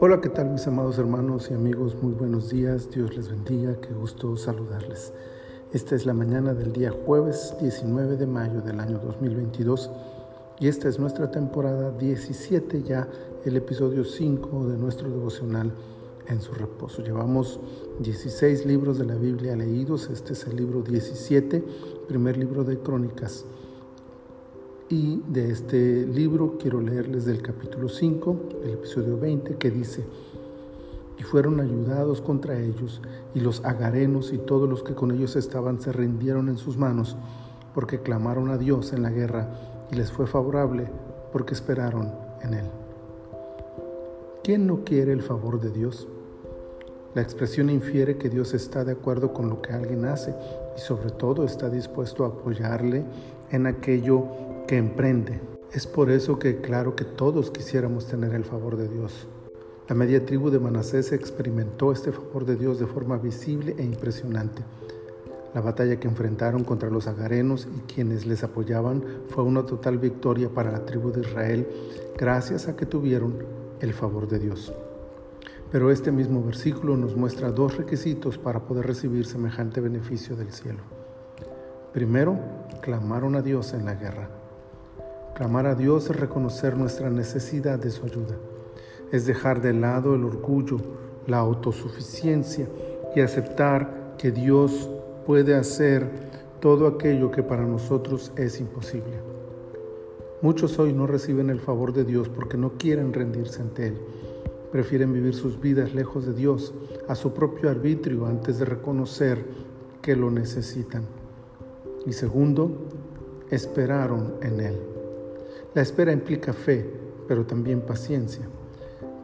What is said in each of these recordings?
Hola, ¿qué tal mis amados hermanos y amigos? Muy buenos días, Dios les bendiga, qué gusto saludarles. Esta es la mañana del día jueves 19 de mayo del año 2022 y esta es nuestra temporada 17 ya, el episodio 5 de nuestro devocional en su reposo. Llevamos 16 libros de la Biblia leídos, este es el libro 17, primer libro de crónicas. Y de este libro quiero leerles del capítulo 5, el episodio 20, que dice, y fueron ayudados contra ellos, y los agarenos y todos los que con ellos estaban se rindieron en sus manos, porque clamaron a Dios en la guerra, y les fue favorable, porque esperaron en Él. ¿Quién no quiere el favor de Dios? La expresión infiere que Dios está de acuerdo con lo que alguien hace y sobre todo está dispuesto a apoyarle en aquello emprende. Es por eso que claro que todos quisiéramos tener el favor de Dios. La media tribu de Manasés experimentó este favor de Dios de forma visible e impresionante. La batalla que enfrentaron contra los agarenos y quienes les apoyaban fue una total victoria para la tribu de Israel gracias a que tuvieron el favor de Dios. Pero este mismo versículo nos muestra dos requisitos para poder recibir semejante beneficio del cielo. Primero, clamaron a Dios en la guerra. Clamar a Dios es reconocer nuestra necesidad de su ayuda. Es dejar de lado el orgullo, la autosuficiencia y aceptar que Dios puede hacer todo aquello que para nosotros es imposible. Muchos hoy no reciben el favor de Dios porque no quieren rendirse ante Él. Prefieren vivir sus vidas lejos de Dios, a su propio arbitrio, antes de reconocer que lo necesitan. Y segundo, esperaron en Él. La espera implica fe, pero también paciencia.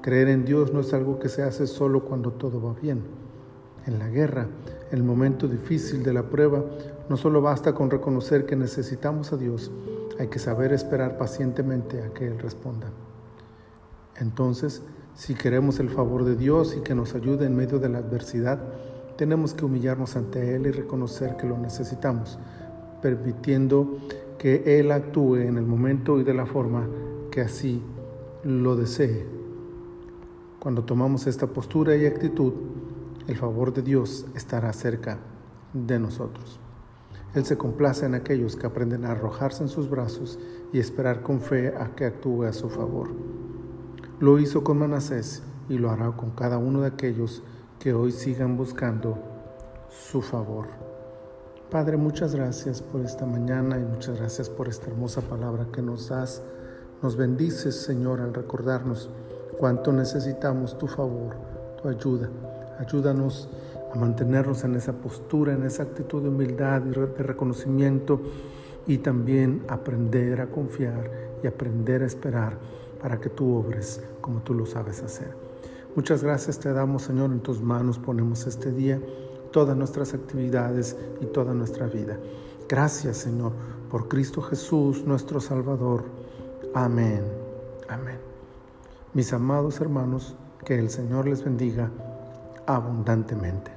Creer en Dios no es algo que se hace solo cuando todo va bien. En la guerra, en el momento difícil de la prueba, no solo basta con reconocer que necesitamos a Dios, hay que saber esperar pacientemente a que Él responda. Entonces, si queremos el favor de Dios y que nos ayude en medio de la adversidad, tenemos que humillarnos ante Él y reconocer que lo necesitamos, permitiendo que Él actúe en el momento y de la forma que así lo desee. Cuando tomamos esta postura y actitud, el favor de Dios estará cerca de nosotros. Él se complace en aquellos que aprenden a arrojarse en sus brazos y esperar con fe a que actúe a su favor. Lo hizo con Manasés y lo hará con cada uno de aquellos que hoy sigan buscando su favor. Padre, muchas gracias por esta mañana y muchas gracias por esta hermosa palabra que nos das. Nos bendices, Señor, al recordarnos cuánto necesitamos tu favor, tu ayuda. Ayúdanos a mantenernos en esa postura, en esa actitud de humildad y de reconocimiento y también aprender a confiar y aprender a esperar para que tú obres como tú lo sabes hacer. Muchas gracias te damos, Señor, en tus manos ponemos este día todas nuestras actividades y toda nuestra vida. Gracias Señor por Cristo Jesús, nuestro Salvador. Amén. Amén. Mis amados hermanos, que el Señor les bendiga abundantemente.